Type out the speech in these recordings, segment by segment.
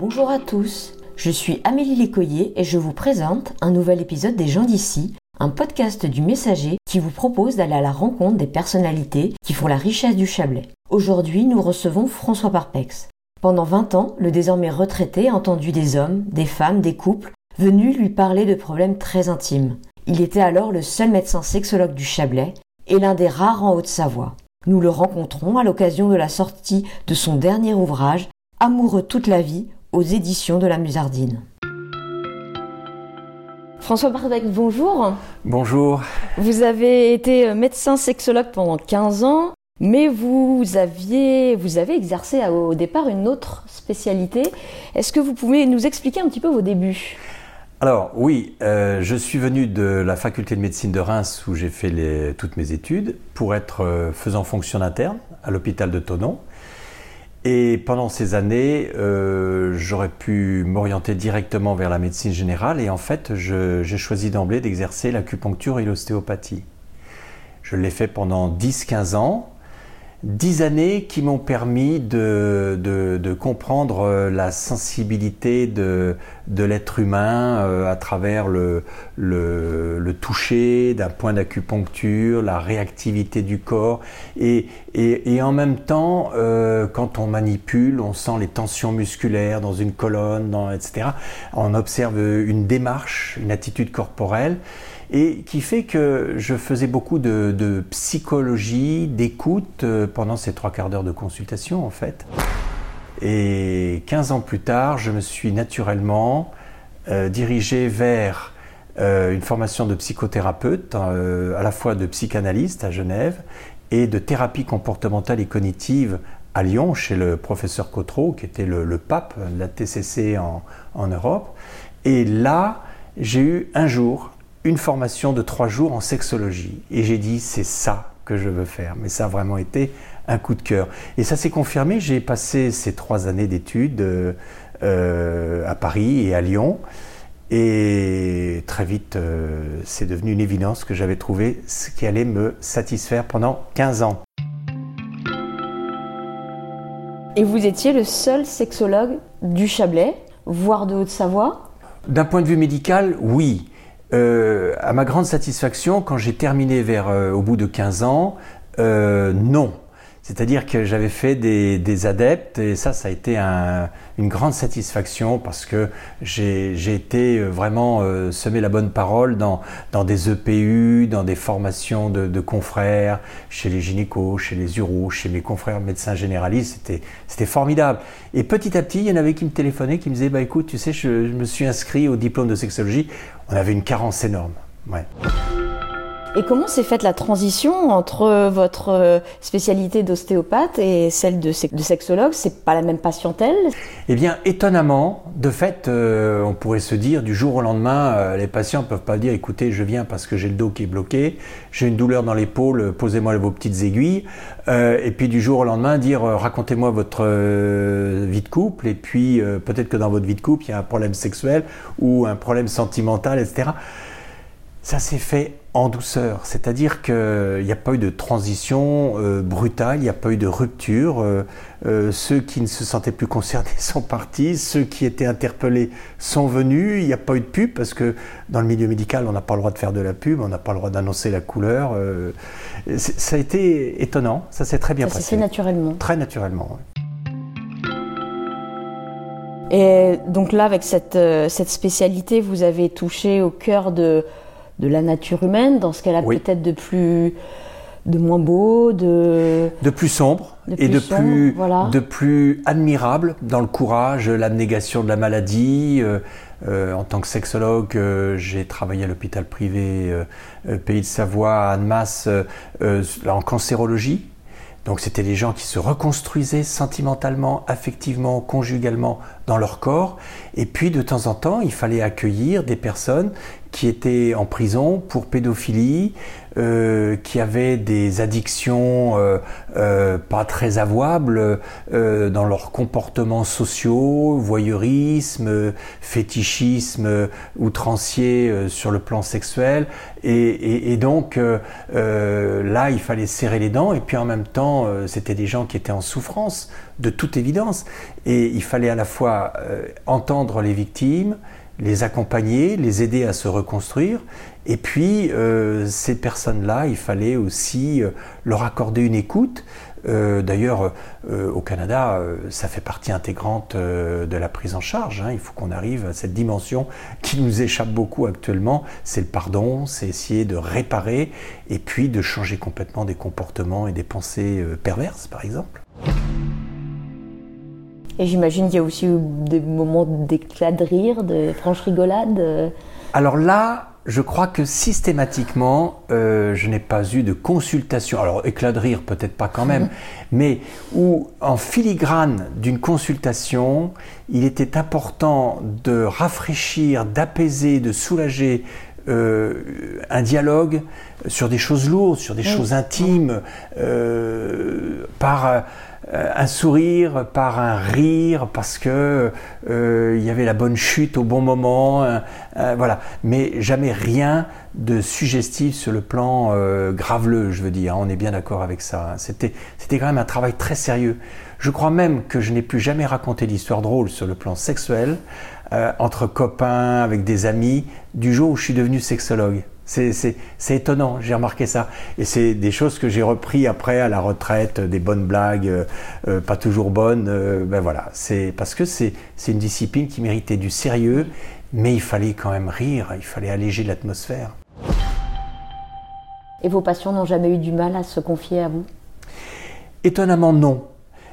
Bonjour à tous, je suis Amélie Lécoyer et je vous présente un nouvel épisode des gens d'ici, un podcast du Messager qui vous propose d'aller à la rencontre des personnalités qui font la richesse du Chablais. Aujourd'hui, nous recevons François Parpex. Pendant 20 ans, le désormais retraité a entendu des hommes, des femmes, des couples venus lui parler de problèmes très intimes. Il était alors le seul médecin sexologue du Chablais et l'un des rares en Haute-Savoie. Nous le rencontrons à l'occasion de la sortie de son dernier ouvrage, Amoureux toute la vie, aux éditions de la Musardine. François Barbeck, bonjour. Bonjour. Vous avez été médecin sexologue pendant 15 ans, mais vous aviez, vous avez exercé au départ une autre spécialité. Est-ce que vous pouvez nous expliquer un petit peu vos débuts? Alors oui, euh, je suis venu de la faculté de médecine de Reims où j'ai fait toutes mes études pour être euh, faisant fonction interne à l'hôpital de Tonon. Et pendant ces années, euh, j'aurais pu m'orienter directement vers la médecine générale et en fait, j'ai choisi d'emblée d'exercer l'acupuncture et l'ostéopathie. Je l'ai fait pendant 10-15 ans dix années qui m'ont permis de, de, comprendre euh, la sensibilité de, de l'être humain euh, à travers le, le, le toucher d'un point d'acupuncture, la réactivité du corps et, et, et en même temps, euh, quand on manipule, on sent les tensions musculaires dans une colonne, dans, etc. On observe une démarche, une attitude corporelle et qui fait que je faisais beaucoup de, psychologie, d'écoute euh, pendant ces trois quarts d'heure de consultation en fait. Et 15 ans plus tard, je me suis naturellement euh, dirigé vers euh, une formation de psychothérapeute, à la fois de psychanalyste à Genève et de thérapie comportementale et cognitive à Lyon chez le professeur Cotreau, qui était le, pape de la TCC en Europe. Et là, j'ai eu un jour une formation de trois jours en sexologie. Et j'ai dit, c'est ça que je veux faire. Mais ça a vraiment été un coup de cœur. Et ça s'est confirmé. J'ai passé ces trois années d'études euh, à Paris et à Lyon. Et très vite, euh, c'est devenu une évidence que j'avais trouvé ce qui allait me satisfaire pendant 15 ans. Et vous étiez le seul sexologue du Chablais, voire de Haute-Savoie? D'un point de vue médical, oui. Euh, à ma grande satisfaction, quand j'ai terminé vers euh, au bout de 15 ans, euh, non. C'est-à-dire que j'avais fait des, adeptes et ça, ça a été une grande satisfaction parce que j'ai été vraiment semer la bonne parole dans, des EPU, dans des formations de, confrères, chez les gynécos, chez les uros, chez mes confrères médecins généralistes. C'était formidable. Et petit à petit, il y en avait qui me téléphonaient, qui me disaient, bah écoute, tu sais, je, je me suis inscrit au diplôme de sexologie on avait une carence énorme. Ouais. Et comment s'est faite la transition entre votre euh, spécialité d'ostéopathe et celle de, sexologue? C'est pas la même patientèle? Eh bien, étonnamment, de fait, euh, on pourrait se dire du jour au lendemain, euh, les patients peuvent pas dire écoutez, je viens parce que j'ai le dos qui est bloqué, j'ai une douleur dans l'épaule, posez-moi vos petites aiguilles. et puis du jour au lendemain, dire racontez-moi votre vie de couple, et puis peut-être que dans votre vie de couple, il y a un problème sexuel ou un problème sentimental, etc. Ça s'est fait en douceur, c'est-à-dire qu'il n'y a pas eu de transition euh, brutale, il n'y a pas eu de rupture. Euh, euh, ceux qui ne se sentaient plus concernés sont partis, ceux qui étaient interpellés sont venus. Il n'y a pas eu de pub parce que dans le milieu médical, on n'a pas le droit de faire de la pub, on n'a pas le droit d'annoncer la couleur. ça a été étonnant, ça s'est très bien passé. Ça s'est fait naturellement. Très naturellement. Et donc là, avec cette, cette spécialité, vous avez touché au cœur de de la nature humaine, dans ce qu'elle a peut-être de plus de moins beau, de de plus sombre et de plus de plus admirable dans le courage, l'abnégation de la maladie. Euh, euh, en tant que sexologue, euh, j'ai travaillé à l'hôpital privé Pays de Savoie à Annemasse en cancérologie. Donc c'était des gens qui se reconstruisaient sentimentalement, affectivement, conjugalement dans leur corps. Et puis de temps en temps, il fallait accueillir des personnes qui étaient en prison pour pédophilie, euh, qui avaient des addictions euh, euh, pas très avouables dans leurs comportements sociaux, voyeurisme, fétichisme outrancier sur le plan sexuel. Et, et donc là, il fallait serrer les dents et puis en même temps, c'était des gens qui étaient en souffrance de toute évidence. Et il fallait à la fois entendre les victimes, les accompagner, les aider à se reconstruire. Et puis, ces personnes-là, il fallait aussi leur accorder une écoute. Euh, d'ailleurs, euh, au Canada, euh, ça fait partie intégrante de la prise en charge. Hein. Il faut qu'on arrive à cette dimension qui nous échappe beaucoup actuellement. C'est le pardon, c'est essayer de réparer et puis de changer complètement des comportements et des pensées perverses, par exemple. Et j'imagine qu'il y a aussi des moments d'éclat de rire, de franche rigolade. Alors là, je crois que systématiquement, euh, je n'ai pas eu de consultation. Alors, éclat de rire, peut-être pas quand même, mais où en filigrane d'une consultation, il était important de rafraîchir, d'apaiser, de soulager euh, un dialogue sur des choses lourdes, sur des choses intimes, euh, par euh, un sourire, par un rire, parce que euh, il y avait la bonne chute au bon moment, voilà. Mais jamais rien de suggestif sur le plan graveleux, je veux dire. On est bien d'accord avec ça. C'était, c'était quand même un travail très sérieux. Je crois même que je n'ai plus jamais raconté d'histoire drôle sur le plan sexuel entre copains, avec des amis, du jour où je suis devenu sexologue. C'est étonnant, j'ai remarqué ça. Et c'est des choses que j'ai repris après à la retraite, des bonnes blagues, euh, euh, pas toujours bonnes. Euh, ben voilà, c'est parce que c'est une discipline qui méritait du sérieux, mais il fallait quand même rire, il fallait alléger l'atmosphère. Et vos patients n'ont jamais eu du mal à se confier à vous? Étonnamment non.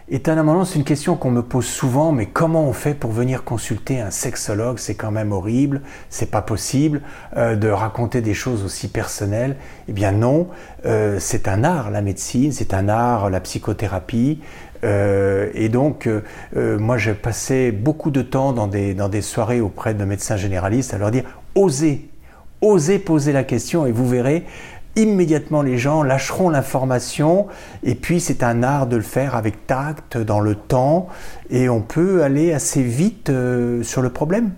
Étonnamment, c'est une question qu'on me pose souvent, mais comment on fait pour venir consulter un sexologue? C'est quand même horrible, c'est pas possible euh, de raconter des choses aussi personnelles. Eh bien non, euh, c'est un art la médecine, c'est un art la psychothérapie. Euh, et donc, moi, j'ai passé beaucoup de temps dans des, dans des soirées auprès de médecins généralistes à leur dire osez, osez poser la question et vous verrez, immédiatement les gens lâcheront l'information et puis c'est un art de le faire avec tact, dans le temps et on peut aller assez vite euh, sur le problème.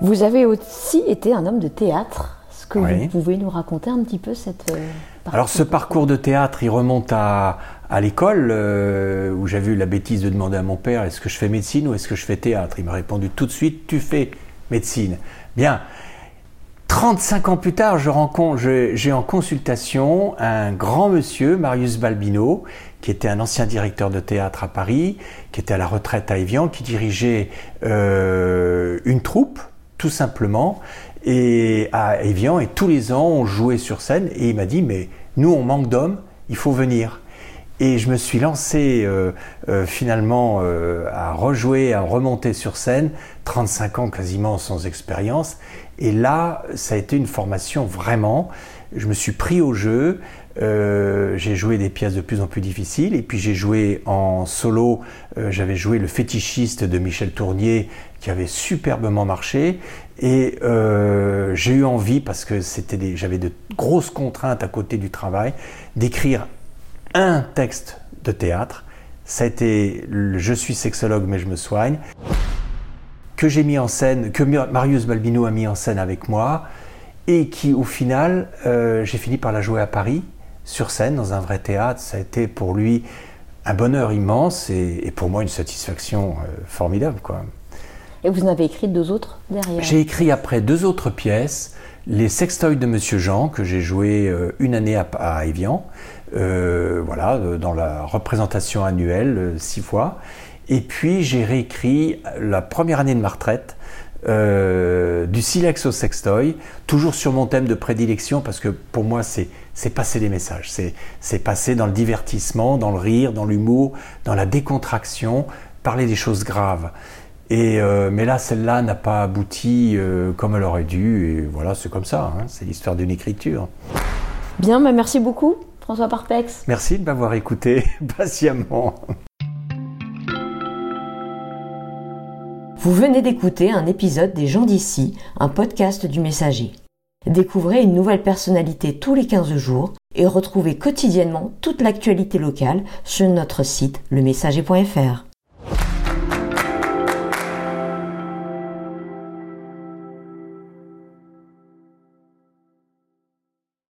Vous avez aussi été un homme de théâtre. Est-ce que vous pouvez nous raconter un petit peu cette... Euh, Alors ce parcours de théâtre, il remonte à, à l'école euh, où j'avais eu la bêtise de demander à mon père est-ce que je fais médecine ou est-ce que je fais théâtre? Il m'a répondu tout de suite tu fais médecine. Bien, 35 ans plus tard, j'ai en consultation un grand monsieur, Marius Balbino, qui était un ancien directeur de théâtre à Paris, qui était à la retraite à Evian, qui dirigeait euh, une troupe, tout simplement, et à Evian, et tous les ans, on jouait sur scène, et il m'a dit, mais nous, on manque d'hommes, il faut venir. Et je me suis lancé euh, euh, finalement euh, à rejouer, à remonter sur scène, 35 ans quasiment sans expérience. Et là, ça a été une formation vraiment. Je me suis pris au jeu. j'ai joué des pièces de plus en plus difficiles et puis j'ai joué en solo. J'avais joué le fétichiste de Michel Tournier qui avait superbement marché et j'ai eu envie parce que c'était j'avais de grosses contraintes à côté du travail d'écrire un texte de théâtre. Ça a été Je suis sexologue mais je me soigne, que j'ai mis en scène, que Marius Balbino a mis en scène avec moi, et qui au final, euh, j'ai fini par la jouer à Paris, sur scène, dans un vrai théâtre. Ça a été pour lui un bonheur immense et, pour moi une satisfaction euh, formidable. Quoi. Et vous en avez écrit deux autres derrière? J'ai écrit après deux autres pièces. Les sextoys de Monsieur Jean, que j'ai joué euh, une année à, à Evian, euh, voilà, dans la représentation annuelle, euh, six fois. Et puis j'ai réécrit la première année de ma retraite, euh, du silex au sextoy, toujours sur mon thème de prédilection, parce que pour moi c'est passer des messages, c'est passer dans le divertissement, dans le rire, dans l'humour, dans la décontraction, parler des choses graves. Et, mais là, celle-là n'a pas abouti comme elle aurait dû, et voilà, c'est comme ça, hein, c'est l'histoire d'une écriture. Bien, bah merci beaucoup. François Parpex. Merci de m'avoir écouté patiemment. Vous venez d'écouter un épisode des gens d'ici, un podcast du messager. Découvrez une nouvelle personnalité tous les 15 jours et retrouvez quotidiennement toute l'actualité locale sur notre site lemessager.fr.